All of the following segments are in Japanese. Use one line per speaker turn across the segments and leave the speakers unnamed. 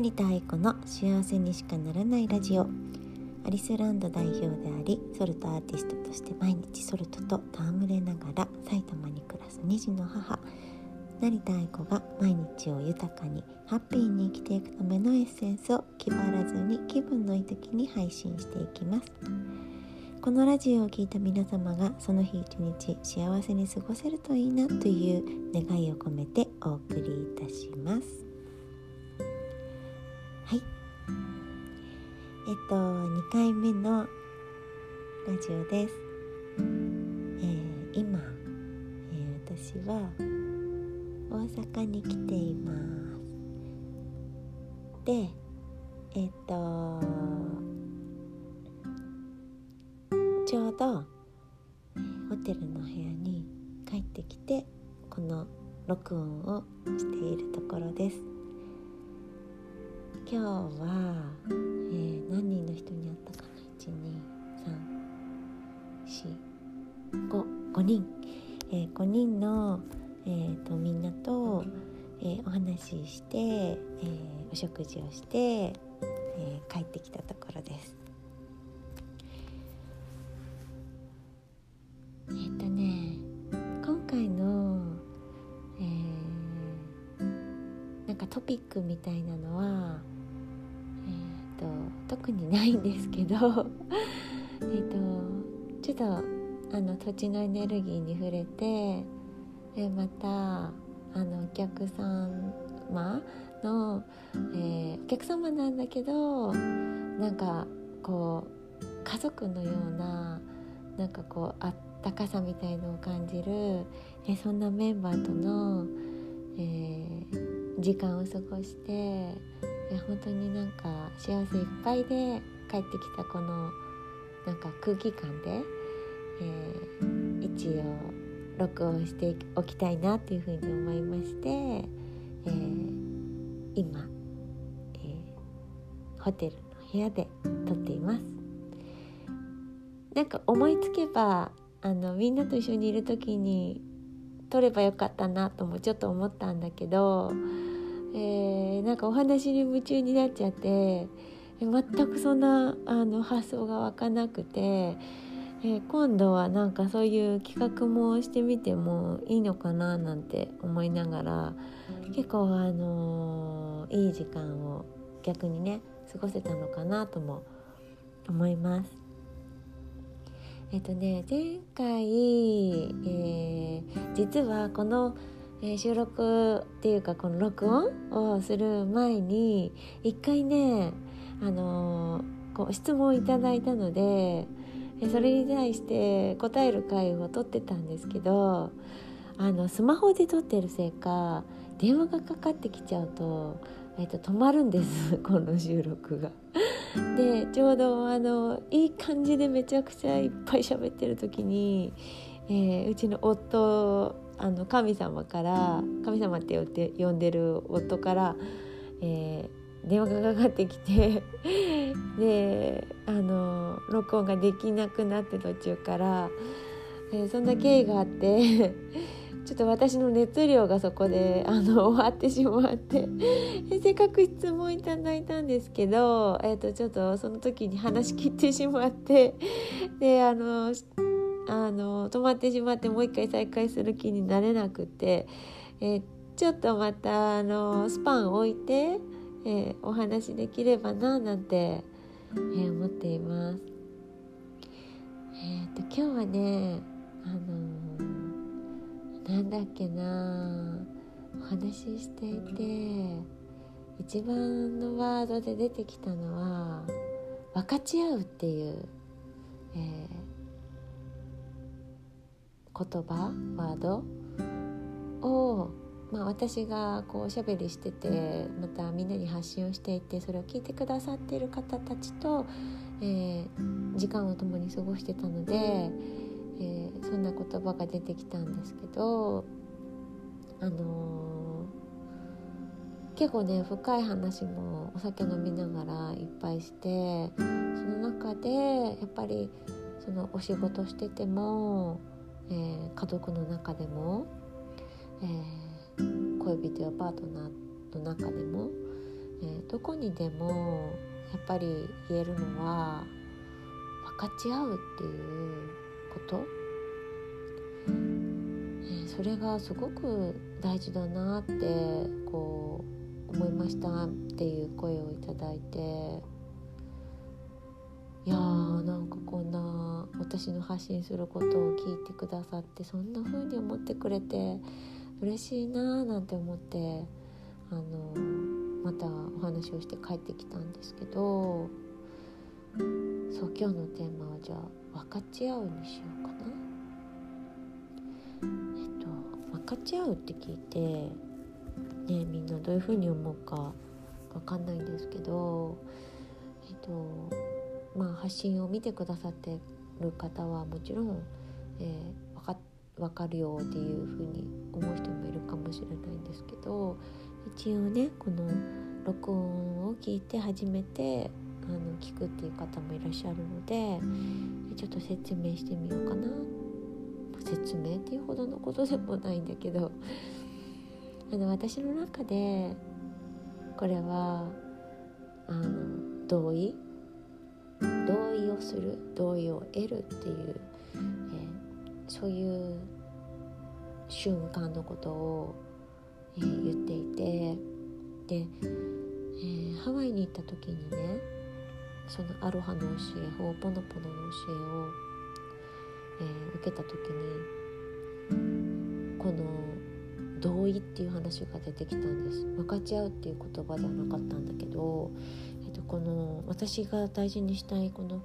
成田愛子の幸せにしかならないラジオ。アリスランド代表でありソルトアーティストとして毎日ソルトと戯れながら埼玉に暮らす2児の母。成田愛子が毎日を豊かにハッピーに生きていくためのエッセンスを気張らずに気分のいい時に配信していきます。このラジオを聴いた皆様がその日一日幸せに過ごせるといいなという願いを込めてお送りいたします。えっと2回目のラジオです、えー、今、えー、私は大阪に来ています。でえっとちょうどホテルの部屋に帰ってきてこの録音をしているところです。今日は、何人の人に会ったかな？12345人、えー、5人の、えーと、みんなと、えー、お話しして、えお食事をして、え帰ってきたところです。トピックみたいなのは、にないんですけど えっとちょっとあの土地のエネルギーに触れてえまたあのお客様の、えー、お客様なんだけどなんかこう家族のようななんかこうあったかさみたいのを感じる、えそんなメンバーとの、えー時間を過ごしてや本当になんか幸せいっぱいで帰ってきたこのなんか空気感で、えー、一応録音しておきたいなっていうふうに思いまして、えー、今、えー、ホテルの部屋で撮っています。なんか思いつけばあのみんなと一緒にいる時に撮ればよかったなともちょっと思ったんだけどえー、なんかお話に夢中になっちゃって全くそんなあの発想が湧かなくて、えー、今度はなんかそういう企画もしてみてもいいのかななんて思いながら結構あのー、いい時間を逆にね過ごせたのかなとも思います。えっとね前回、えー、実はこの「えー、収録っていうかこの録音をする前に一回ね、あのー、こう質問をいただいたのでえそれに対して答える回を撮ってたんですけどあのスマホで撮ってるせいか電話がかかってきちゃうと,、えー、と止まるんです この収録が。でちょうどあのいい感じでめちゃくちゃいっぱい喋ってる時に、えー、うちの夫あの神様から神様って呼って呼んでる夫から、えー、電話がかかってきて であの録音ができなくなって途中から、えー、そんな経緯があって ちょっと私の熱量がそこであの終わってしまって せっかく質問いただいたんですけど、えー、とちょっとその時に話し切ってしまってであのあの止まってしまってもう一回再開する気になれなくて、え、ちょっとまたあのスパン置いて、え、お話できればななんて、え、思っています。えーと、今日はねあのなんだっけなお話ししていて一番のワードで出てきたのは分かち合うっていう、えー言葉ワード？を、まあ、私がこうおしゃべりしててまたみんなに発信をしていてそれを聞いてくださっている方たちと、えー、時間を共に過ごしてたので、えー、そんな言葉が出てきたんですけどあのー、結構ね深い話もお酒飲みながらいっぱいしてその中でやっぱりそのお仕事しててもえー、家族の中でも、えー、恋人やパートナーの中でも、えー、どこにでもやっぱり言えるのは分かち合うっていうこと、えー、それがすごく大事だなってこう思いましたっていう声をいただいて。いやーなんかこんな私の発信することを聞いてくださってそんな風に思ってくれて嬉しいなーなんて思ってあのまたお話をして帰ってきたんですけどそう今日のテーマはじゃあ分かち合うにしようかな。えっと分かち合うって聞いてねみんなどういう風に思うか分かんないんですけどえっとまあ発信を見てくださってる方はもちろん、えー、分か分かるよっていう風に思う人もいるかもしれないんですけど一応ねこの録音を聞いて初めてあの聞くっていう方もいらっしゃるのでちょっと説明してみようかな。説明っていうほどのことでもないんだけど。あの私の中でこれはあの同意同意をする同意を得るっていう、えー、そういう瞬間のことをえー、言っていてで、えー、ハワイに行った時にねそのアロハの教えホーポノポノの教えを、え、受けた時にこの同意っていう話が出てきたんです。分かち合うっていう言葉ではなかったんだけど、この私が大事にしたいこの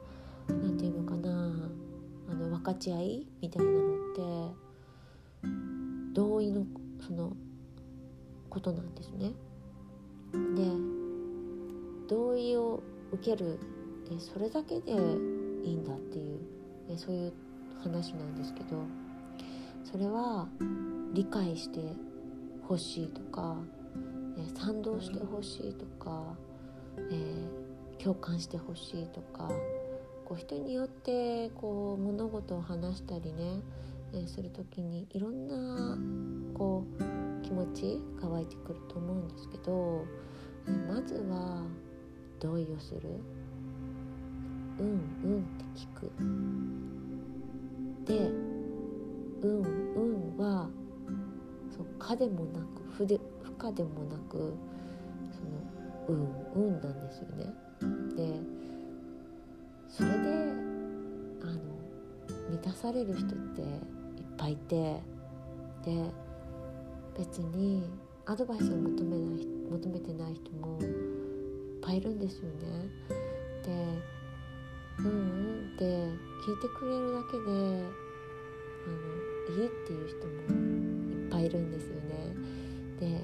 何て言うのかなあの分かち合いみたいなのって同意のそのことなんですね。で同意を受けるでそれだけでいいんだっていうそういう話なんですけどそれは理解してほしいとか、え賛同してほしいとか、えー、共感してほしいとかこう人によってこう物事を話したりね、えー、する時にいろんなこう気持ちが湧いてくると思うんですけどまずは同意をする。うんうんって聞く。でうんうんはそう可でもなく不で不可でもなくうんうんなんですよねでそれであの満たされる人っていっぱいいてで別にアドバイスを求めない求めてない人もいっぱいいるんですよね。でうんうんって聞いてくれるだけであのいいっていう人もいっぱいいるんですよね。で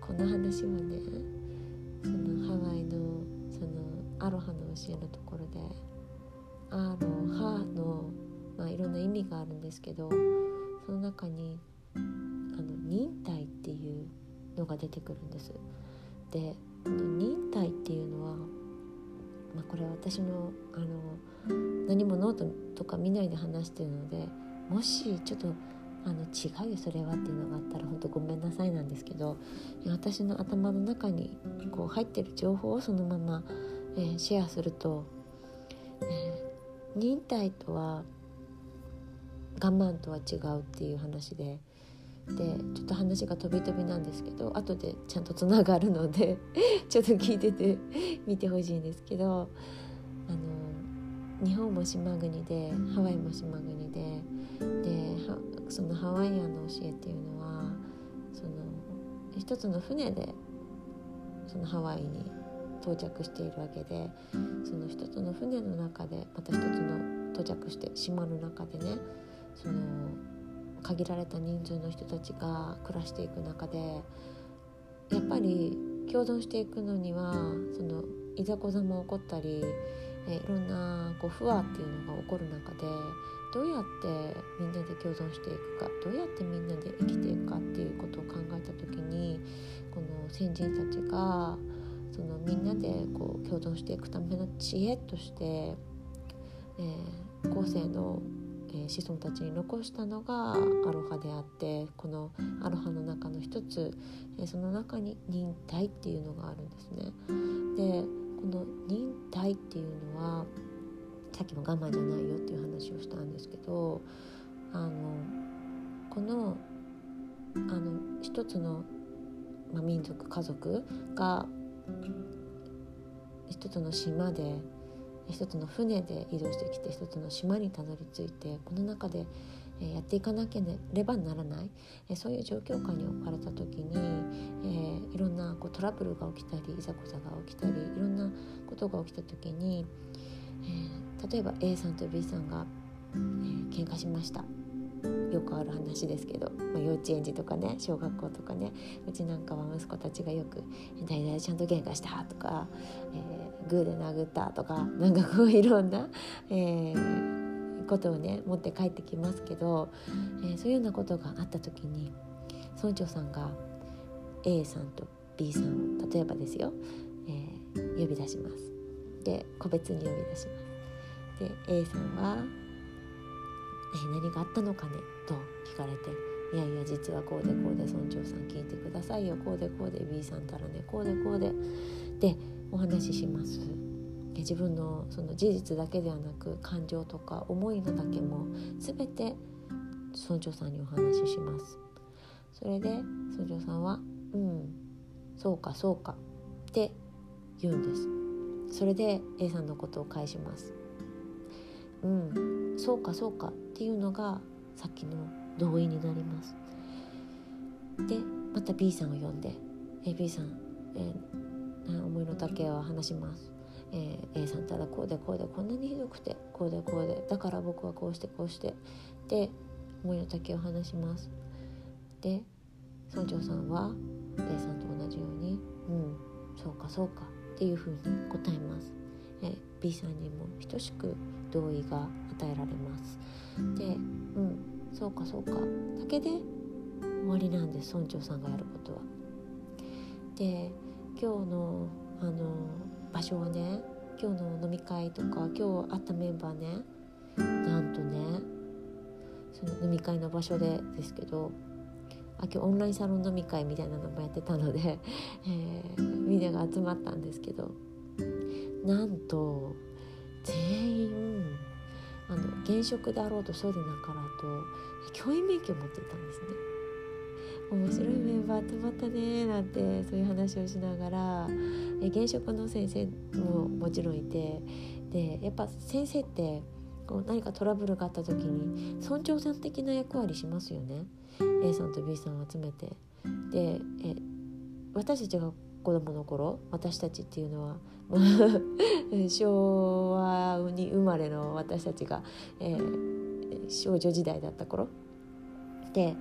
この話はねそのハワイのそのアロハの教えのところでアロハの、まあ、いろんな意味があるんですけどその中にあの忍耐っていうのが出てくるんです。で忍耐っていうのは、まあ、これは私のあの何もノートとか見ないで話してるのでもしちょっとあの違うよそれはっていうのがあったら本当ごめんなさいなんですけど私の頭の中にこう入ってる情報をそのまま、えー、シェアすると、えー、忍耐とは我慢とは違うっていう話ででちょっと話が飛び飛びなんですけど後でちゃんとつながるので ちょっと聞いてて見てほしいんですけどあの日本も島国でハワイも島国ででそのハワイアンの教えっていうのはその一つの船でそのハワイに到着しているわけでその一つの船の中でまた一つの到着して島の中でねその限られた人数の人たちが暮らしていく中でやっぱり共存していくのにはそのいざこざも起こったりえいろんなこう不和っていうのが起こる中でどうやってみんなで共存していくかどうやってみんなで生きていくかっていうことを考えた時にこの先人たちがそのみんなでこう共存していくための知恵として、えー、後世のえ、子孫たちに残したのがアロハであってこのアロハの中の一つ、え、その中に忍耐っていうのがあるんですね。でこの忍耐っていうのはさっきも我慢じゃないよっていう話をしたんですけどあのこのあの一つの、ま、民族家族が一つの島で一つの船で移動してきて一つの島にたどり着いてこの中でやっていかなければならないそういう状況下に置かれた時に、えー、いろんなこうトラブルが起きたりいざこざが起きたりいろんなことが起きた時に、えー、例えば A さんと B さんが、えー、喧嘩しましたよくある話ですけど、まあ、幼稚園児とかね小学校とかねうちなんかは息子たちがよく「代々ちゃんと喧嘩した」とか、えー、グーで殴った」とかなんかこういろんな、えー、ことをね持って帰ってきますけど、えー、そういうようなことがあった時に村長さんが A さんと B さんを例えばですよ、えー、呼び出します。で個別に呼び出します。で A さんはえ何があったのかね?」と聞かれて「いやいや実はこうでこうで村長さん聞いてくださいよこうでこうで B さんたらねこうでこうで」でお話しします。自分のその事実だけではなく感情とか思いのだけも全て村長さんにお話しします。それで村長さんは「うんそうかそうか」って言うんです。それで A さんのことを返します。うん。そうかそうかっていうのがさっきの同意になります。でまた B さんを呼んで「え B さん、えー、思いの丈は話します」えー、A さんただこうでこうでこんなにひどくてこうでこうでだから僕はこうしてこうしてで思いの丈を話します。で村長さんは A さんと同じように「うんそうかそうか」っていうふうに答えます、え、B さんにも等しく同意が与えられますでうんそうかそうかだけで終わりなんです村長さんがやることは。で今日のあの場所はね今日の飲み会とか今日会ったメンバーねなんとねその飲み会の場所でですけどあ今日オンラインサロン飲み会みたいなのもやってたので、えー、みんなが集まったんですけどなんと全員あの現職であろうとそうでなかろうと教員免許を持っていたんですね。面白いメンバー集まったねなんてそういう話をしながら現職の先生ももちろんいてでやっぱ先生ってこう何かトラブルがあった時に村長さん的な役割しますよね A さんと B さんを集めて。でえ私たちが子供の頃私たちっていうのは 昭和に生まれの私たちが、えー、少女時代だった頃。で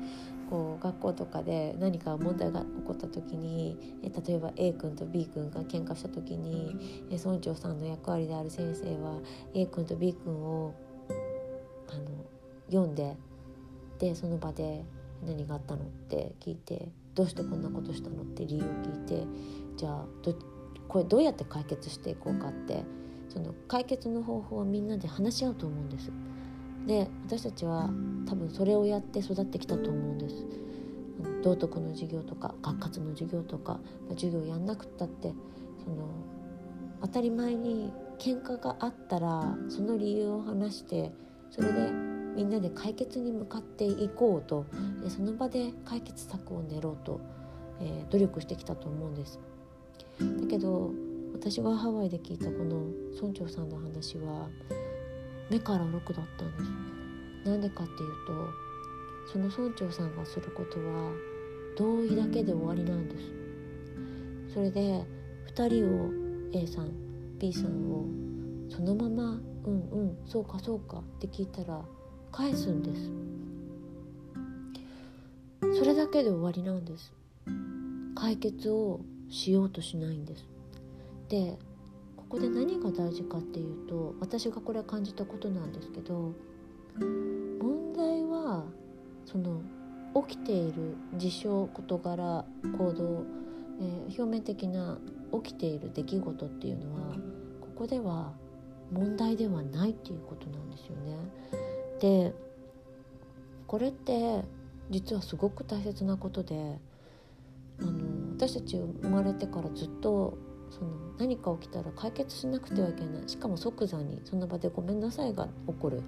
こう学校とかで何か問題が起こった時にえ例えば A 君と B 君が喧嘩した時にえ村長さんの役割である先生は A 君と B 君をあの読んででその場で何があったのって聞いてどうしてこんなことしたの？って理由を聞いてじゃあどこれどうやって解決していこうかってその解決の方法をみんなで話し合うと思うんです。で私たちは多分それをやって育ってきたと思うんです。道徳の授業とか学活の授業とか、ま、授業やんなくったってその当たり前に喧嘩があったらその理由を話してそれでみんなで解決に向かっていこうとその場で解決策を練ろうと、え、努力してきたと思うんです。だけど私がハワイで聞いたこの村長さんの話は目から鱗だったんです。なんでかっていうとその村長さんがすることは同意だけで終わりなんです。それで2人を A さん B さんをそのまま「うんうんそうかそうか」って聞いたら返すんです。それだけで終わりなんです。解決をしようとしないんです。でここで何が大事かっていうと私がこれは感じたことなんですけど問題はその起きている事象事柄行動、えー、表面的な起きている出来事っていうのはここでは問題ではないっていうことなんですよね。でこれって実はすごく大切なことであの私たち生まれてからずっとその何か起きたら解決しなくてはいけないしかも即座にその場で「ごめんなさい」が起こる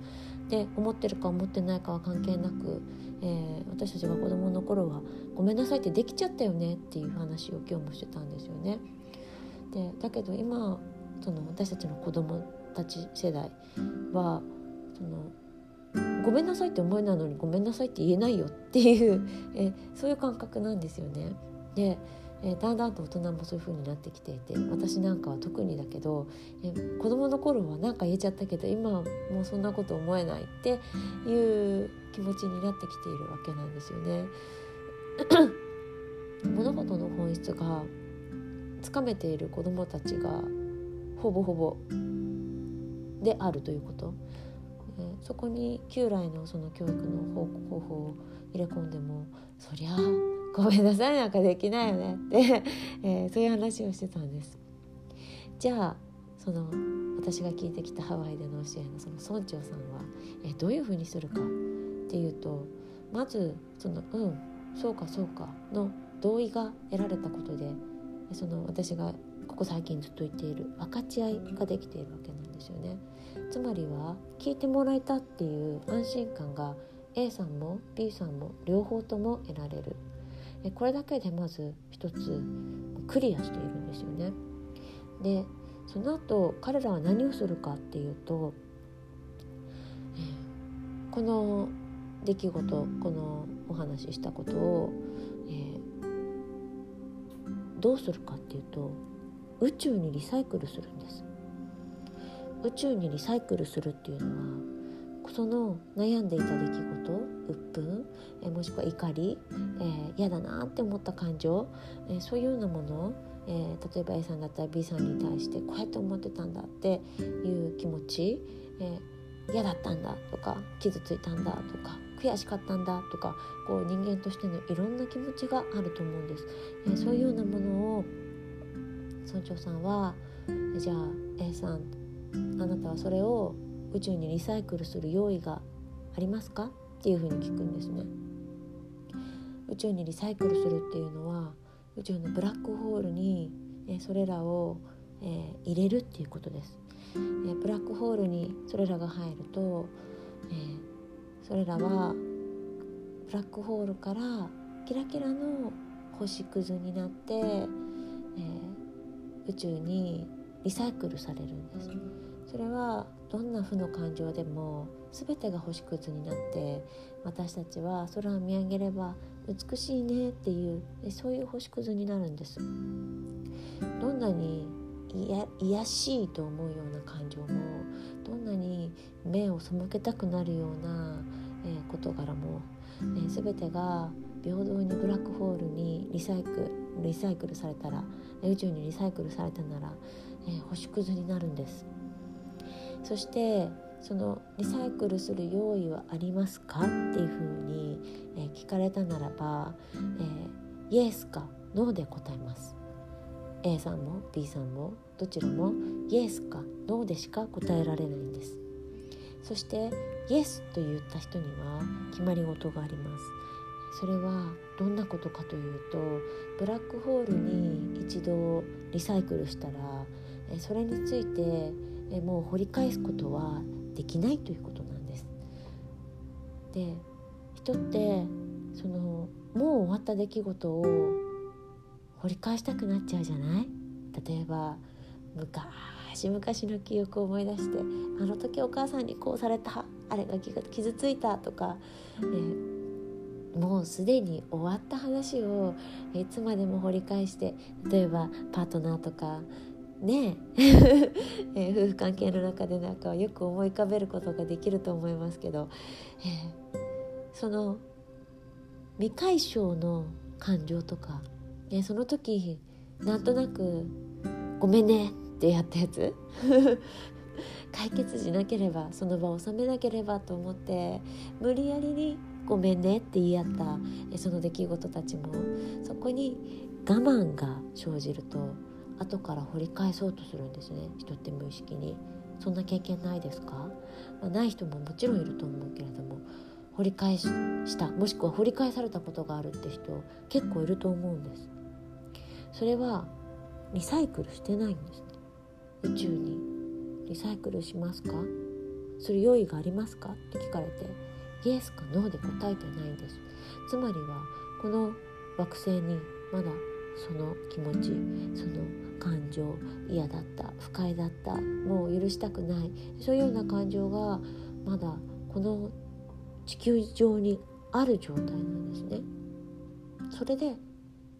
で思ってるか思ってないかは関係なく、えー、私たちが子どもの頃は「ごめんなさい」ってできちゃったよねっていう話を今日もしてたんですよね。でだけど今その私たちの子供たち世代はそのごめんなさいって思いなのにごめんなさいって言えないよっていうえそういう感覚なんですよね。でえー、だんだんと大人もそういう風になってきていて私なんかは特にだけど、えー、子供の頃は何か言えちゃったけど今はもうそんなこと思えないっていう気持ちになってきているわけなんですよね。物事の本質がつかめている子どもたちがほぼほぼであるということ、えー、そこに旧来のその教育の方法を入れ込んでもそりゃあごめんなさいなんかできないよねって、えー、そういう話をしてたんですじゃあその私が聞いてきたハワイでの教えのその村長さんは、えー、どういうふうにするかっていうとまずその「うんそうかそうか」の同意が得られたことでその私がここ最近ずっと言っている分かち合いができているわけなんですよね。つまりは聞いてもらえたっていう安心感が A さんも B さんも両方とも得られるこれだけでまず一つクリアしているんですよね。でその後彼らは何をするかっていうと、この出来事このお話ししたことを、えー、どうするかっていうと宇宙にリサイクルするんです。宇宙にリサイクルするっていうのはその悩んでいた出来事鬱憤、えもしくは怒り、えー、嫌だなって思った感情、えー、そういうようなものえー、例えば A さんだったら B さんに対してこうやって思ってたんだっていう気持ち、え、嫌だったんだとか傷ついたんだとか悔しかったんだとかこう人間としてのいろんな気持ちがあると思うんです。え、そういうようなものを村長さんはじゃあ A さんあなたはそれを宇宙にリサイクルする用意がありますか？っていうふうに聞くんですね。宇宙にリサイクルするっていうのは宇宙のブラックホールに、えそれらを、え、入れるっていうことです、え、ブラックホールにそれらが入ると、え、それらはブラックホールからキラキラの星屑になって、え宇宙にリサイクルされるんです。それはどんな負の感情でも全てが星屑になって私たちは空を見上げれば美しいねっていうそういう星屑になるんです。どんなにいやしいと思うような感情もどんなに目を背けたくなるような、えー、事柄も、えー、全てが平等にブラックホールにリサイクルリサイクルされたら宇宙にリサイクルされたなら、えー、星屑になるんです。そしてそのリサイクルする用意はありますか？っていうふうに、えー、聞かれたならば、えー、イエスかノーで答えます。A さんも B さんもどちらもイエスかノーでしか答えられないんです。そしてイエスと言った人には決まり事があります。それはどんなことかというとブラックホールに一度リサイクルしたらそれについてもう掘り返すことはできないということなんです。で人ってそのもう終わった出来事を掘り返したくなっちゃうじゃない？例えば昔々の記憶を思い出してあの時お母さんにこうされたあれが傷ついたとか、えー、もうすでに終わった話をいつまでも掘り返して例えばパートナーとかねえ。え夫婦関係の中でなんかよく思い浮かべることができると思いますけど、えー、その未解消の感情とか、ね、その時なんとなく「ごめんね」ってやったやつ？解決しなければその場を収めなければと思って無理やりに「ごめんね」って言い合ったその出来事たちもそこに我慢が生じると後から掘り返そうとするんですね。人って無意識に。そんな経験ないですか、まあ、ない人ももちろんいると思うけれども掘り返した。もしくは掘り返されたことがあるって人結構いると思うんです。それはリサイクルしてないんです。宇宙に。リサイクルしますか？する用意がありますか？って聞かれてイエスかノーで答えてないんです。つまりはこの惑星にまだその気持ちその感情嫌だった不快だったもう許したくないそういうような感情がまだこの地球上にある状態なんですね。それで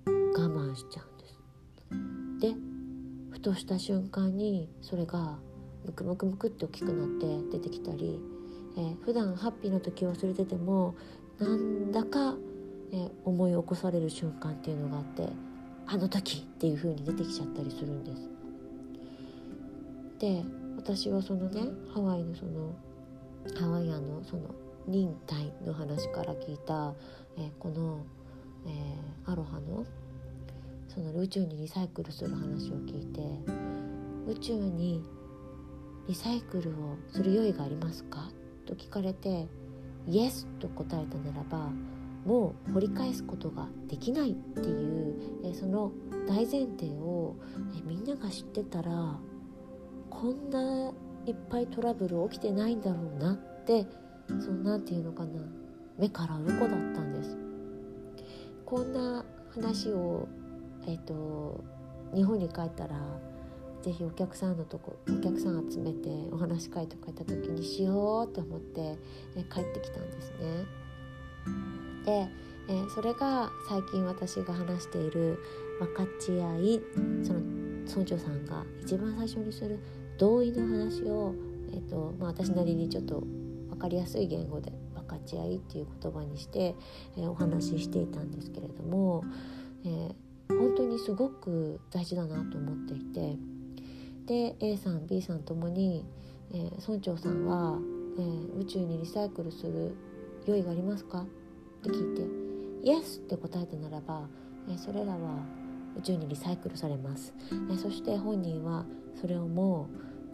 我慢しちゃうんです。でふとした瞬間にそれがムクムクムクって大きくなって出てきたり、えー、普段ハッピーな時忘れててもなんだか、えー、思い起こされる瞬間っていうのがあってあの時っていう風に出てきちゃったりするんです。で私はそのねハワイのそのハワイアンのその忍耐の話から聞いた、えー、この、えー、アロハのその宇宙にリサイクルする話を聞いて宇宙にリサイクルをする用意がありますか？と聞かれてイエスと答えたならばもう掘り返すことができないっていうえその大前提をえみんなが知ってたらこんないっぱいトラブル起きてないんだろうなってそんなんていうのかな目から鱗だったんですこんな話をえ、ー、と日本に帰ったら是非お客さんのとこお客さん集めてお話し会とか行った時にしようと思ってえ帰ってきたんですね。で、えー、それが最近私が話している分かち合いその村長さんが一番最初にする同意の話を、えーとまあ、私なりにちょっと分かりやすい言語で分かち合いっていう言葉にして、えー、お話ししていたんですけれども、えー、本当にすごく大事だなと思っていてで A さん B さんともに、えー、村長さんは、えー、宇宙にリサイクルする用意がありますか？って聞いて「イエス!」って答えたならば、えそれらは宇宙にリサイクルされます、えそして本人はそれをも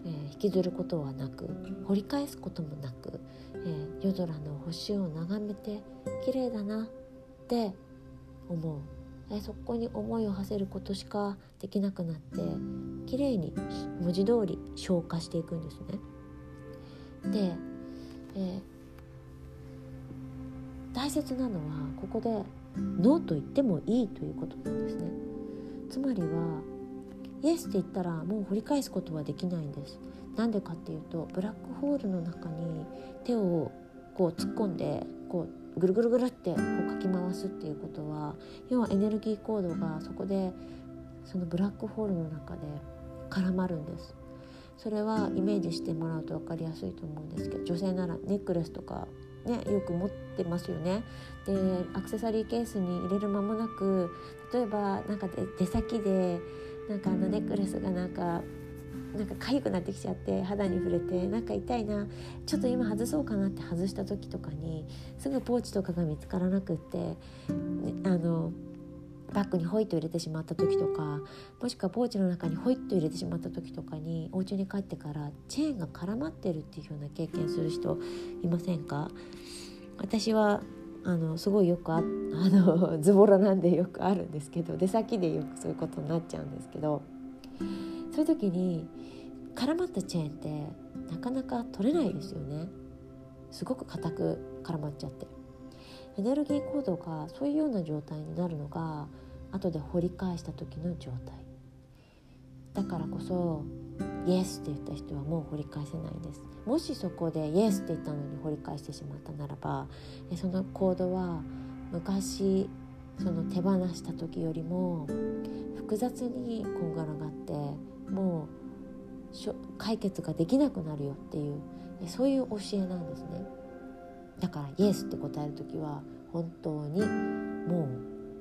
う、え引きずることはなく掘り返すこともなく、え夜空の星を眺めて綺麗だなって思う、えそこに思いを馳せることしかできなくなって綺麗に文字通り消化していくんですね。で、え大切なのはここでノーと言ってもいいということなんですね。つまりはイエスって言ったらもう掘り返すことはできないんです。なんでかっていうとブラックホールの中に手をこう突っ込んでこうぐるぐるぐるってこうかき回すっていうことは要はエネルギーコードがそこでそのブラックホールの中で絡まるんです。それはイメージしてもらうと分かりやすいと思うんですけど女性ならネックレスとかね、よく持ってますよね。でアクセサリーケースに入れる間もなく例えばなんか出先でなんかあのネックレスがなんかなんか痒くなってきちゃって肌に触れてなんか痛いなちょっと今外そうかなって外した時とかにすぐポーチとかが見つからなくって、ね、あのバッグにホイッと入れてしまった時とかもしくはポーチの中にホイッと入れてしまった時とかにお家に帰ってからチェーンが絡まってるっていうような経験する人いませんか？私はあのすごいよくああの ズボラなんでよくあるんですけど出先でよくそういうことになっちゃうんですけどそういう時に絡まったチェーンってなかなか取れないですよねすごく硬く絡まっちゃって。エネルギーコードがそういうような状態になるのが後で掘り返した時の状態だからこそイエスって言った人はもう掘り返せないですもしそこでイエスって言ったのに掘り返してしまったならばそのコードは昔その手放した時よりも複雑にこんがらがってもう解決ができなくなるよっていうそういう教えなんですね。だからイエスって答える時は本当にも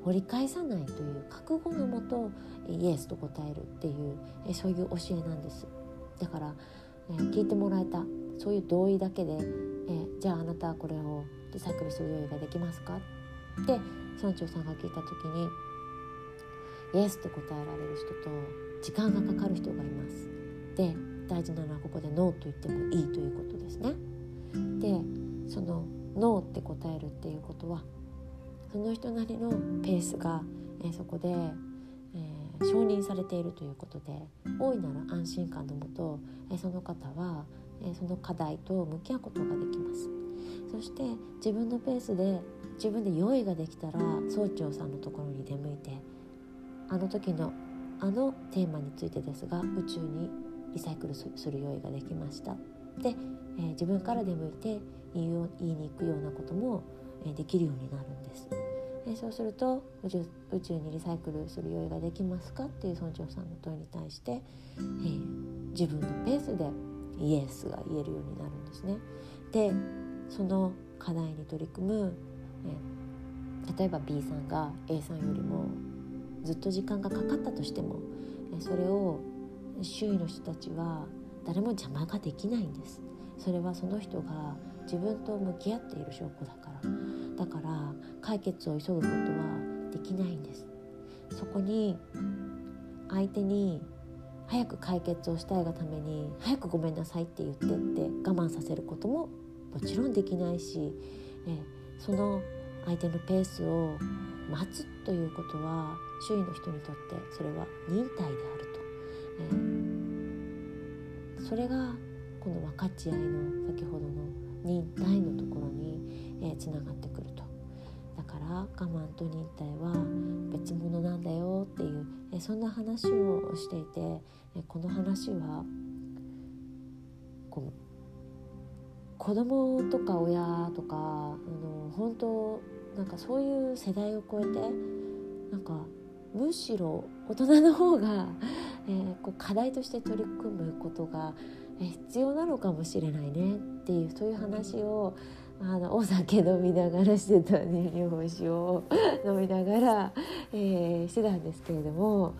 う掘り返さないという覚悟のもとイエスと答えるっていうそういう教えなんです。だから、聞いてもらえたそういう同意だけで、えじゃああなたはこれをリサイクルする用意ができますか？って村長さんが聞いた時にイエスって答えられる人と時間がかかる人がいます。で大事なのはここでノーと言ってもいいということですね。でそのノーって答えるっていうことはその人なりのペースが、えー、そこで、えー、承認されているということで大いなる安心感のもと、えー、その方は、えその課題と向き合うことができます。そして自分のペースで自分で用意ができたら総長さんのところに出向いてあの時のあのテーマについてですが宇宙にリサイクルする用意ができましたで、えー、自分から出向いて言い言いに行くようなことも、できるようになるんです。え、そうすると宇宙宇宙にリサイクルする用意ができますかっていう村長さんの問いに対して、えー、自分のペースでイエスが言えるようになるんですね。でその課題に取り組む、えー、例えば B さんが A さんよりもずっと時間がかかったとしても、え、それを周囲の人たちは誰も邪魔ができないんですそれはその人が自分と向き合っている証拠だから。だから解決を急ぐことはできないんです。そこに相手に早く解決をしたいがために早くごめんなさいって言ってって我慢させることももちろんできないしえその相手のペースを待つということは周囲の人にとってそれは忍耐であると、え、それがこの分かち合いの先ほどの忍耐のところに、えー、つながってくると。だから我慢と忍耐は別物なんだよっていう、えー、そんな話をしていて、えー、この話はこう子供とか親とかあの本当なんかそういう世代を超えてなんかむしろ大人の方が、えー、こう課題として取り組むことが、必要なのかもしれないねっていうそういう話をあのお酒飲みながら してたね日本酒を飲みながら、えー、してたんですけれども。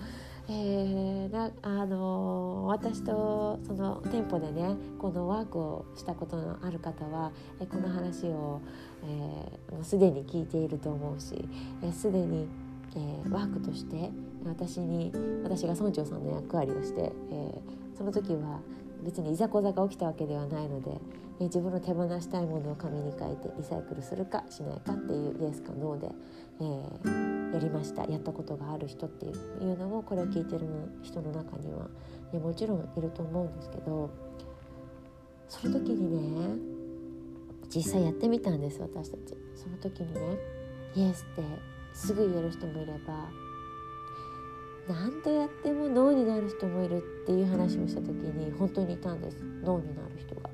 えー、なあの私とその店舗でねこのワークをしたことのある方は、えこの話を、えー、もうすでに聞いていると思うしすで、えー、にえー、ワークとして私に私が村長さんの役割をして、えー、その時は別にいざこざが起きたわけではないので、え、自分の手放したいものを紙に書いてリサイクルするかしないかっていうイエスかノーで、えー、やりましたやったことがある人っていうのもこれを聞いてる人の中には、ね、もちろんいると思うんですけどその時にね実際やってみたんです私たち。その時にねイエスってすぐ言える人もいれば何とやっても脳になる人もいるっていう話をした時に本当にいたんです脳になる人が。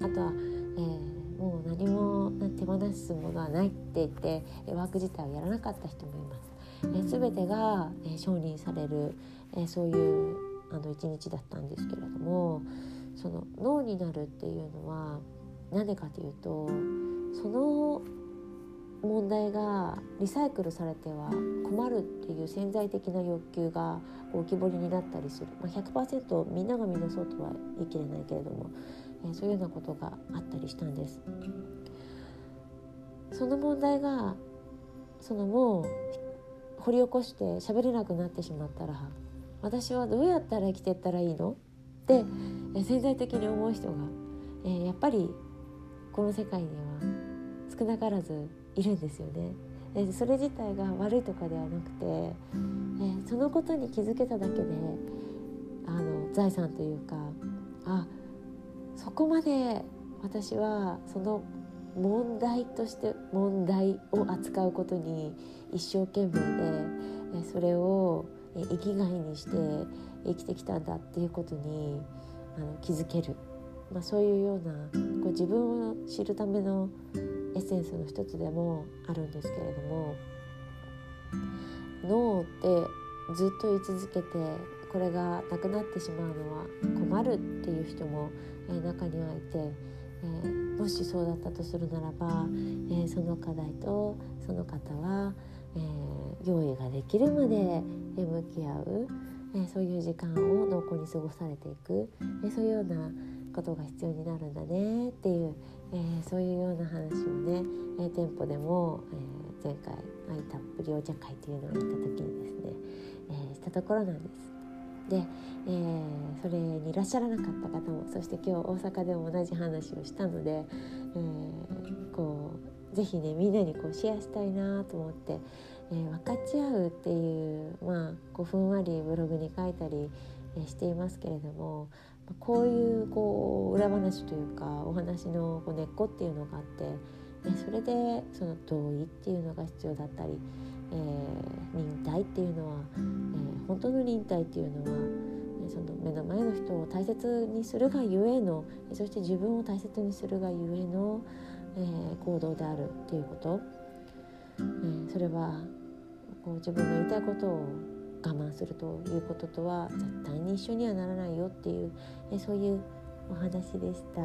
あとは、えー、もう何も手放すものはないって言ってワーク自体をやらなかった人もいます。えー、全てが、えー、承認される、えー、そういうあの一日だったんですけれどもその脳になるっていうのは何でかというとその問題がリサイクルされては困るっていう潜在的な欲求が浮き彫りになったりする、まあ、100%みんながみんなそうとは言い切れないけれども、えー、そういうようなことがあったりしたんです。その問題がそのもう掘り起こして喋れなくなってしまったら私はどうやったら生きていったらいいの？って、え、潜在的に思う人が、えー、やっぱりこの世界には少なからずいるんですよね。それ自体が悪いとかではなくて、そのことに気づけただけであの財産というかあそこまで私はその問題として問題を扱うことに一生懸命でそれを生きがいにして生きてきたんだっていうことにあの気づける、まあ、そういうようなこう自分を知るためのエッセンスの一つでもあるんですけれども脳ってずっと言い続けてこれがなくなってしまうのは困るっていう人も、え、中にはいて、え、もしそうだったとするならば、え、その課題とその方は、え用意ができるまで向き合う、えそういう時間を濃厚に過ごされていく、えそういうようなことが必要になるんだねっていう、えー、そういうような話をね、えー、店舗でも、えー、前回愛たっぷりお茶会というのをやった時にですね、えしたところなんです。で、えー、それにいらっしゃらなかった方もそして今日大阪でも同じ話をしたので、えー、こうぜひねみんなにこうシェアしたいなと思って、えー、分かち合うっていうまあこうふんわりブログに書いたり、えしていますけれどもこういうこう裏話というかお話のこう根っこっていうのがあって。それでその同意っていうのが必要だったり、えー、忍耐っていうのは、えー、本当の忍耐っていうのはその目の前の人を大切にするがゆえのそして自分を大切にするがゆえの、えー、行動であるっていうこと、え、それはこう自分の言いたいことを我慢するということとは絶対に一緒にはならないよっていう、えー、そういうお話でした。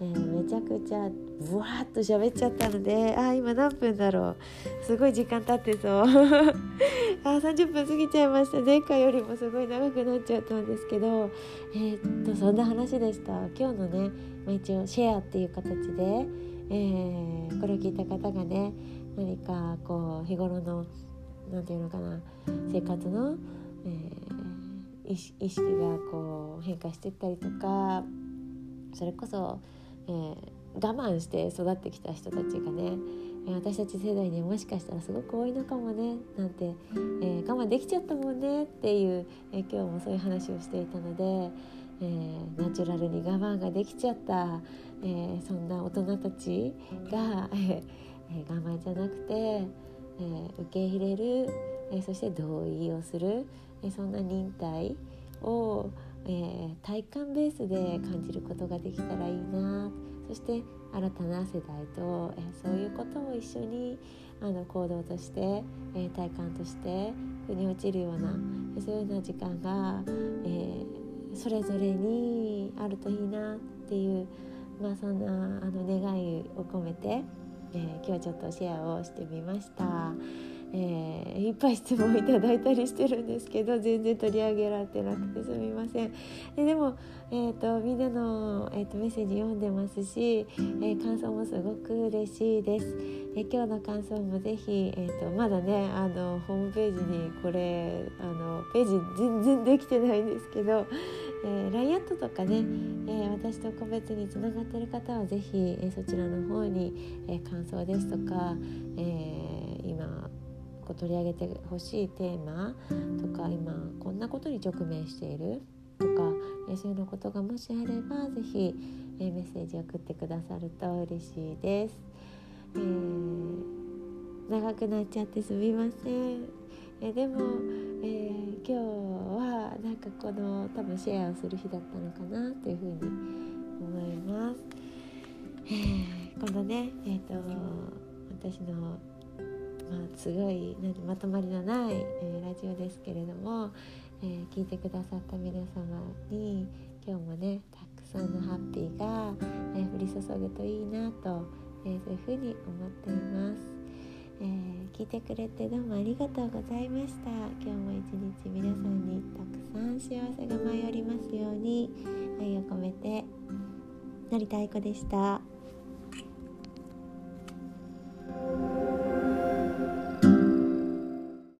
えー、めちゃくちゃブワーッと喋っちゃったのであ今何分だろう。すごい時間経ってそう。あ30分過ぎちゃいました。前回よりもすごい長くなっちゃったんですけど。えー、っとそんな話でした。今日のね、まあ、一応シェアっていう形で、えー、これを聞いた方がね何かこう日頃の何て言うのかな。生活の、えー、意識がこう変化していったりとかそれこそえー、我慢して育ってきた人たちがね私たち世代にもしかしたらすごく多いのかもねなんて、えー、我慢できちゃったもんねっていう、えー、今日もそういう話をしていたので、えー、ナチュラルに我慢ができちゃった、えそんな大人たちが、え我慢じゃなくて、え受け入れる、えそして同意をする、えそんな忍耐を、えー、体感ベースで感じることができたらいいな。そして新たな世代と、えー、そういうことを一緒にあの行動として、えー、体感として腑に落ちるようなえそういうような時間が、えそれぞれにあるといいなっていう、まあ、そんなあの願いを込めて、え今日はちょっとシェアをしてみました。えー、いっぱい質問いただいたりしてるんですけど全然取り上げられてなくてすみません。ででも、えーと、みんなの、えーと、メッセージ読んでますし、えー、感想もすごく嬉しいです、えー、今日の感想もぜひ、えーと、まだねあのホームページにこれあのページ全然できてないんですけどえー、LINE アットとかね、えー、私と個別につながってる方は是非、えー、そちらの方に、えー、感想ですとか、えー、今こう取り上げてほしいテーマとか今こんなことに直面しているとか、えそういうのことがもしあれば是非、えメッセージ送ってくださると嬉しいです。えー、長くなっちゃってすみません。えでも、えー、今日はなんかこの多分シェアをする日だったのかなというふうに思います。えー、このね、えーと私のまあ、すごいまとまりのない、えー、ラジオですけれども、えー、聞いてくださった皆様に今日もねたくさんのハッピーが、えー、降り注ぐといいなと、えそういうふうに思っています、えー、聞いてくれてどうもありがとうございました今日も一日皆さんにたくさん幸せが舞い降りますように愛を込めて成田愛子でした。